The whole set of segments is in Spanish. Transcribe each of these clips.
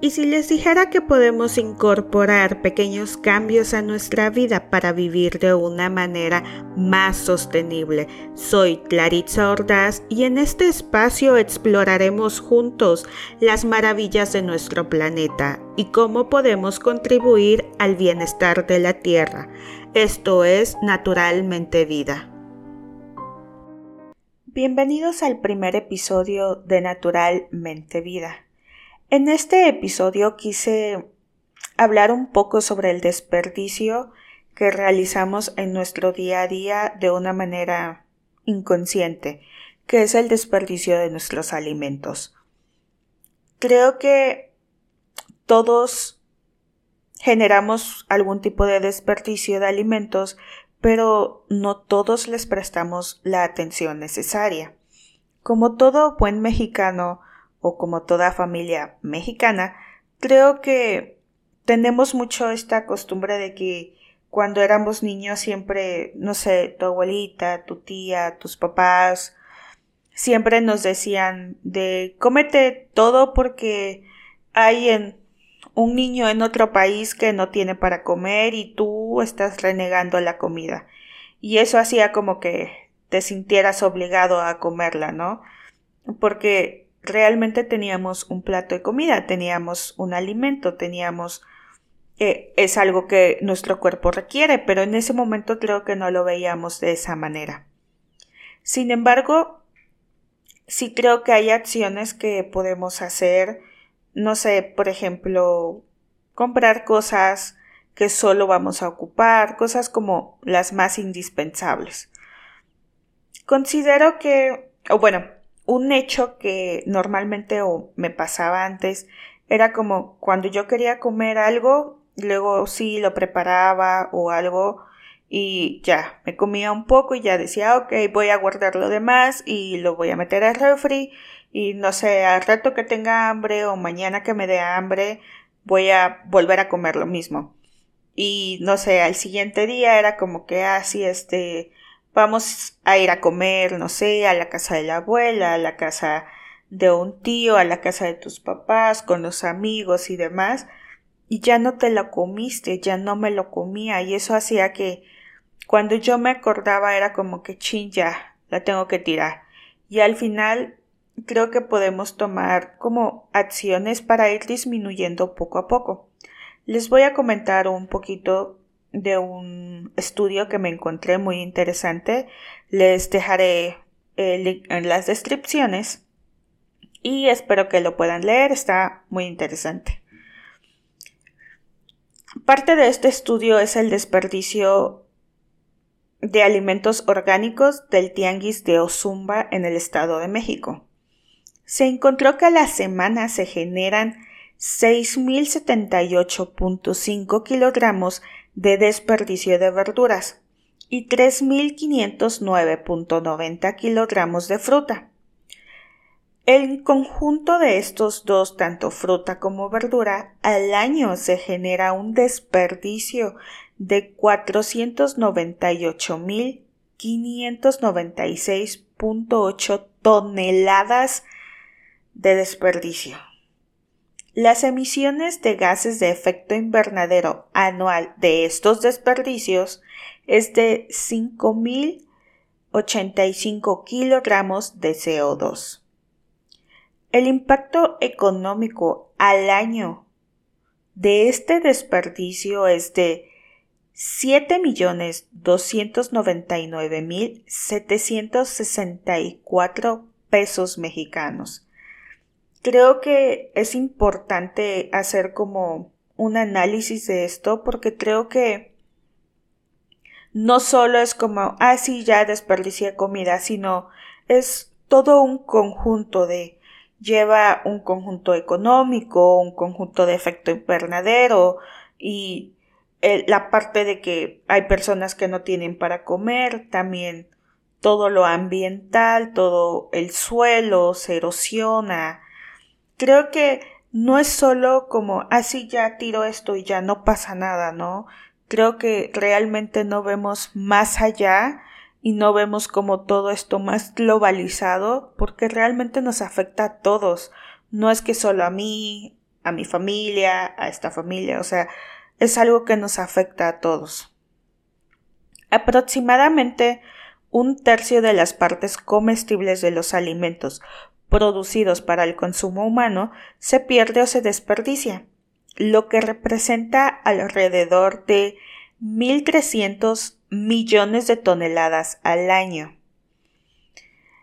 ¿Y si les dijera que podemos incorporar pequeños cambios a nuestra vida para vivir de una manera más sostenible? Soy Claritza Ordaz y en este espacio exploraremos juntos las maravillas de nuestro planeta y cómo podemos contribuir al bienestar de la Tierra. Esto es Naturalmente Vida. Bienvenidos al primer episodio de Naturalmente Vida. En este episodio quise hablar un poco sobre el desperdicio que realizamos en nuestro día a día de una manera inconsciente, que es el desperdicio de nuestros alimentos. Creo que todos generamos algún tipo de desperdicio de alimentos, pero no todos les prestamos la atención necesaria. Como todo buen mexicano, o como toda familia mexicana, creo que tenemos mucho esta costumbre de que cuando éramos niños siempre, no sé, tu abuelita, tu tía, tus papás, siempre nos decían de cómete todo porque hay en un niño en otro país que no tiene para comer y tú estás renegando la comida. Y eso hacía como que te sintieras obligado a comerla, ¿no? Porque realmente teníamos un plato de comida, teníamos un alimento, teníamos... Eh, es algo que nuestro cuerpo requiere, pero en ese momento creo que no lo veíamos de esa manera. Sin embargo, sí creo que hay acciones que podemos hacer, no sé, por ejemplo, comprar cosas que solo vamos a ocupar, cosas como las más indispensables. Considero que, o bueno, un hecho que normalmente me pasaba antes era como cuando yo quería comer algo, luego sí lo preparaba o algo y ya, me comía un poco y ya decía, ok, voy a guardar lo demás y lo voy a meter al refri y no sé, al rato que tenga hambre o mañana que me dé hambre, voy a volver a comer lo mismo. Y no sé, al siguiente día era como que así, ah, este, Vamos a ir a comer, no sé, a la casa de la abuela, a la casa de un tío, a la casa de tus papás, con los amigos y demás, y ya no te lo comiste, ya no me lo comía, y eso hacía que cuando yo me acordaba era como que chin ya, la tengo que tirar. Y al final creo que podemos tomar como acciones para ir disminuyendo poco a poco. Les voy a comentar un poquito de un estudio que me encontré muy interesante. Les dejaré el link en las descripciones y espero que lo puedan leer, está muy interesante. Parte de este estudio es el desperdicio de alimentos orgánicos del tianguis de Ozumba en el Estado de México. Se encontró que a la semana se generan 6.078.5 kilogramos de desperdicio de verduras y 3.509.90 kilogramos de fruta. El conjunto de estos dos, tanto fruta como verdura, al año se genera un desperdicio de 498.596.8 toneladas de desperdicio. Las emisiones de gases de efecto invernadero anual de estos desperdicios es de 5.085 kilogramos de CO2. El impacto económico al año de este desperdicio es de 7.299.764 pesos mexicanos creo que es importante hacer como un análisis de esto porque creo que no solo es como, ah, sí, ya desperdicié comida, sino es todo un conjunto de, lleva un conjunto económico, un conjunto de efecto invernadero y la parte de que hay personas que no tienen para comer, también todo lo ambiental, todo el suelo se erosiona, creo que no es solo como así ah, ya tiro esto y ya no pasa nada, ¿no? Creo que realmente no vemos más allá y no vemos como todo esto más globalizado porque realmente nos afecta a todos. No es que solo a mí, a mi familia, a esta familia, o sea, es algo que nos afecta a todos. Aproximadamente un tercio de las partes comestibles de los alimentos producidos para el consumo humano se pierde o se desperdicia, lo que representa alrededor de 1.300 millones de toneladas al año.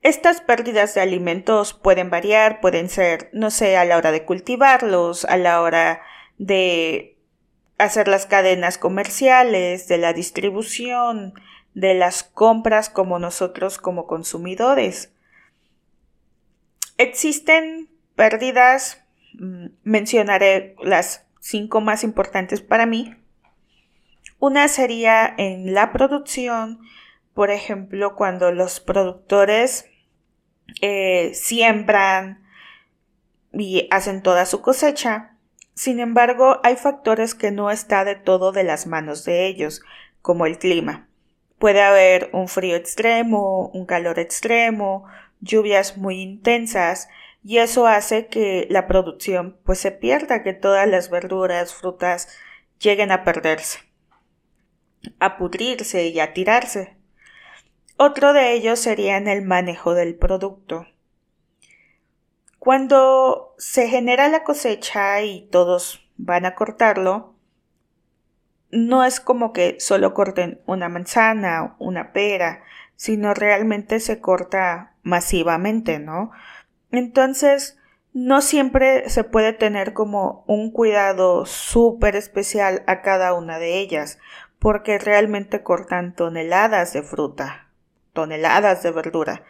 Estas pérdidas de alimentos pueden variar, pueden ser, no sé, a la hora de cultivarlos, a la hora de hacer las cadenas comerciales, de la distribución, de las compras como nosotros como consumidores. Existen pérdidas, mm, mencionaré las cinco más importantes para mí. Una sería en la producción, por ejemplo, cuando los productores eh, siembran y hacen toda su cosecha. Sin embargo, hay factores que no está de todo de las manos de ellos, como el clima. Puede haber un frío extremo, un calor extremo, lluvias muy intensas, y eso hace que la producción pues se pierda, que todas las verduras, frutas lleguen a perderse, a pudrirse y a tirarse. Otro de ellos sería en el manejo del producto. Cuando se genera la cosecha y todos van a cortarlo, no es como que solo corten una manzana, una pera, sino realmente se corta masivamente, ¿no? Entonces, no siempre se puede tener como un cuidado súper especial a cada una de ellas, porque realmente cortan toneladas de fruta toneladas de verdura.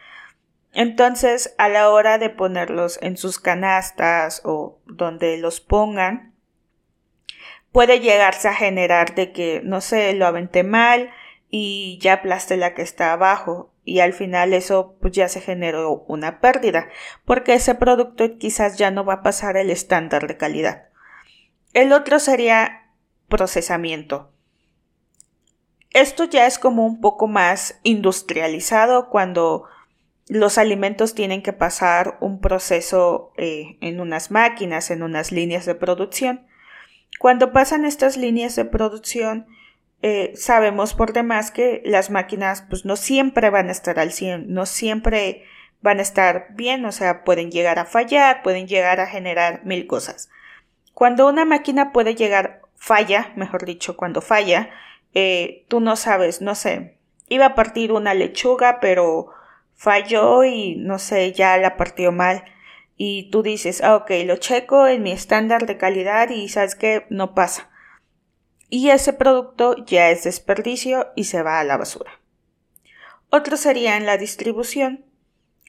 Entonces, a la hora de ponerlos en sus canastas o donde los pongan, puede llegarse a generar de que, no sé, lo aventé mal y ya aplasté la que está abajo y al final eso pues ya se generó una pérdida porque ese producto quizás ya no va a pasar el estándar de calidad. El otro sería procesamiento. Esto ya es como un poco más industrializado cuando los alimentos tienen que pasar un proceso eh, en unas máquinas, en unas líneas de producción. Cuando pasan estas líneas de producción, eh, sabemos por demás que las máquinas pues no siempre van a estar al 100, no siempre van a estar bien, o sea, pueden llegar a fallar, pueden llegar a generar mil cosas. Cuando una máquina puede llegar, falla, mejor dicho, cuando falla, eh, tú no sabes, no sé, iba a partir una lechuga, pero falló y no sé, ya la partió mal. Y tú dices, ah, ok, lo checo en mi estándar de calidad y sabes que no pasa. Y ese producto ya es desperdicio y se va a la basura. Otro sería en la distribución.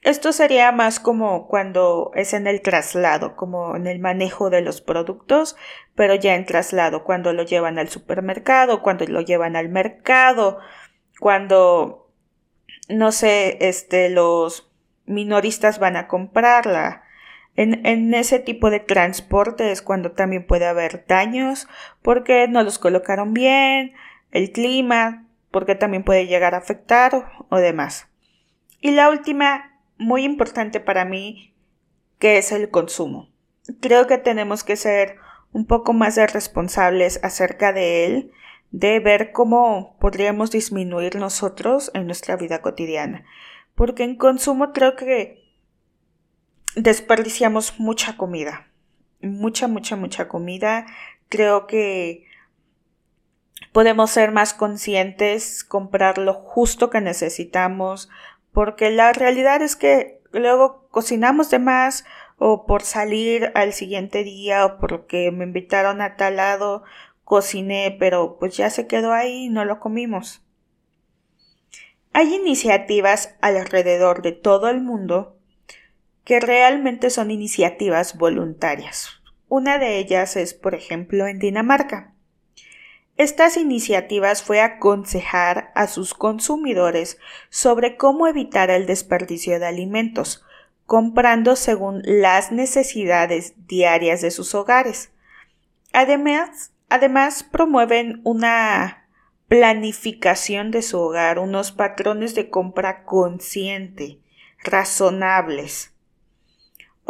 Esto sería más como cuando es en el traslado, como en el manejo de los productos, pero ya en traslado, cuando lo llevan al supermercado, cuando lo llevan al mercado, cuando, no sé, este, los minoristas van a comprarla. En, ese tipo de transporte es cuando también puede haber daños porque no los colocaron bien, el clima, porque también puede llegar a afectar o demás. Y la última muy importante para mí que es el consumo. Creo que tenemos que ser un poco más responsables acerca de él, de ver cómo podríamos disminuir nosotros en nuestra vida cotidiana. Porque en consumo creo que desperdiciamos mucha comida. Mucha, mucha, mucha comida. Creo que podemos ser más conscientes, comprar lo justo que necesitamos, porque la realidad es que luego cocinamos de más o por salir al siguiente día o porque me invitaron a tal lado cociné pero pues ya se quedó ahí y no lo comimos. Hay iniciativas alrededor de todo el mundo que realmente son iniciativas voluntarias. Una de ellas es, por ejemplo, en Dinamarca. Estas iniciativas fue aconsejar a sus consumidores sobre cómo evitar el desperdicio de alimentos, comprando según las necesidades diarias de sus hogares. Además, además promueven una planificación de su hogar, unos patrones de compra consciente, razonables.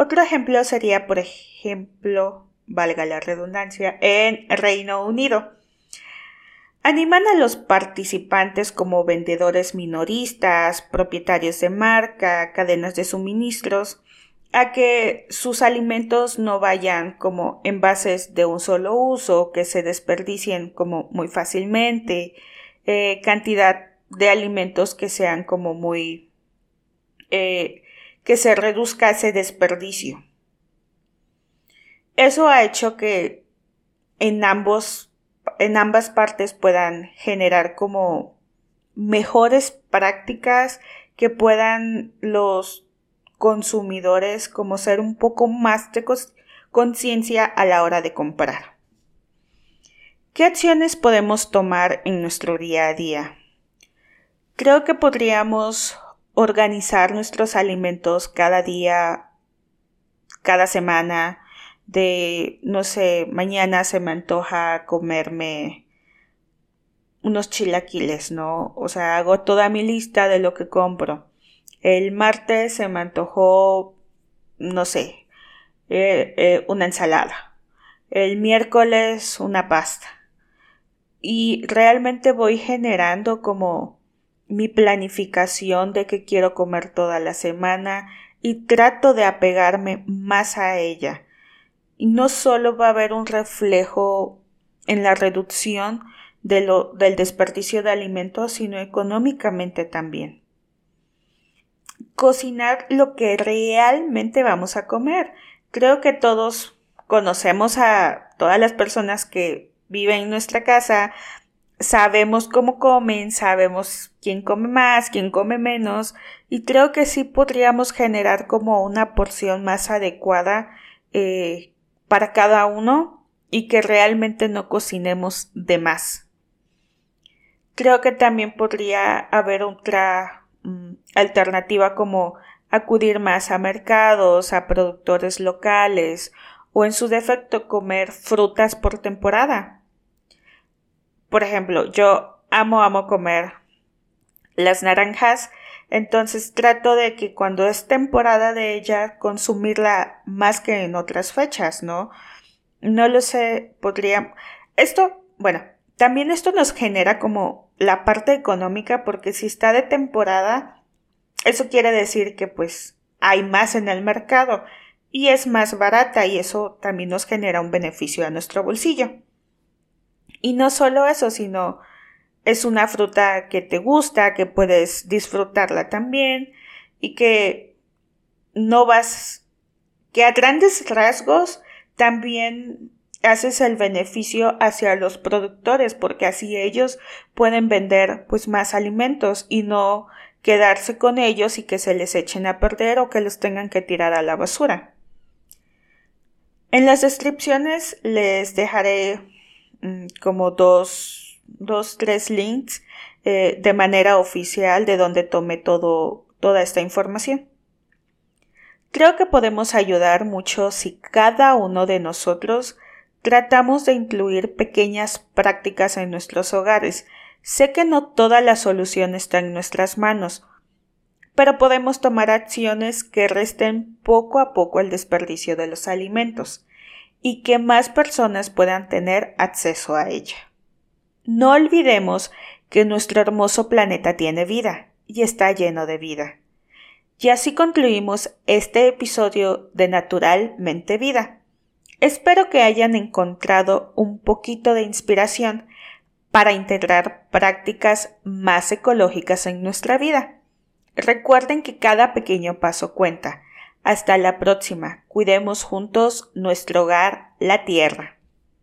Otro ejemplo sería, por ejemplo, valga la redundancia, en Reino Unido. Animan a los participantes como vendedores minoristas, propietarios de marca, cadenas de suministros, a que sus alimentos no vayan como envases de un solo uso, que se desperdicien como muy fácilmente, eh, cantidad de alimentos que sean como muy eh, que se reduzca ese desperdicio. Eso ha hecho que en ambos en ambas partes puedan generar como mejores prácticas que puedan los consumidores como ser un poco más de conciencia a la hora de comprar. ¿Qué acciones podemos tomar en nuestro día a día? Creo que podríamos organizar nuestros alimentos cada día, cada semana, de, no sé, mañana se me antoja comerme unos chilaquiles, ¿no? O sea, hago toda mi lista de lo que compro. El martes se me antojó, no sé, eh, eh, una ensalada. El miércoles una pasta. Y realmente voy generando como mi planificación de que quiero comer toda la semana y trato de apegarme más a ella y no solo va a haber un reflejo en la reducción del desperdicio de alimentos, sino económicamente también. Cocinar lo que realmente vamos a comer. Creo que todos conocemos a todas las personas que viven en nuestra casa, sabemos cómo comen, sabemos quién come más, quién come menos, y creo que sí podríamos generar como una porción más adecuada eh, para cada uno y que realmente no cocinemos de más. Creo que también podría haber otra mm, alternativa como acudir más a mercados, a productores locales o en su defecto comer frutas por temporada. Por ejemplo, yo amo, amo comer las naranjas entonces trato de que cuando es temporada de ella consumirla más que en otras fechas, ¿no? No lo sé, podría... Esto, bueno, también esto nos genera como la parte económica porque si está de temporada, eso quiere decir que pues hay más en el mercado y es más barata y eso también nos genera un beneficio a nuestro bolsillo. Y no solo eso, sino es una fruta que te gusta, que puedes disfrutarla también y que no vas, que a grandes rasgos también haces el beneficio hacia los productores porque así ellos pueden vender pues más alimentos y no quedarse con ellos y que se les echen a perder o que los tengan que tirar a la basura. En las descripciones les dejaré como dos dos, tres links eh, de manera oficial de donde tome todo, toda esta información. Creo que podemos ayudar mucho si cada uno de nosotros tratamos de incluir pequeñas prácticas en nuestros hogares. Sé que no toda la solución está en nuestras manos, pero podemos tomar acciones que resten poco a poco el desperdicio de los alimentos y que más personas puedan tener acceso a ella. No olvidemos que nuestro hermoso planeta tiene vida y está lleno de vida. Y así concluimos este episodio de Naturalmente Vida. Espero que hayan encontrado un poquito de inspiración para integrar prácticas más ecológicas en nuestra vida. Recuerden que cada pequeño paso cuenta. Hasta la próxima. Cuidemos juntos nuestro hogar, la tierra.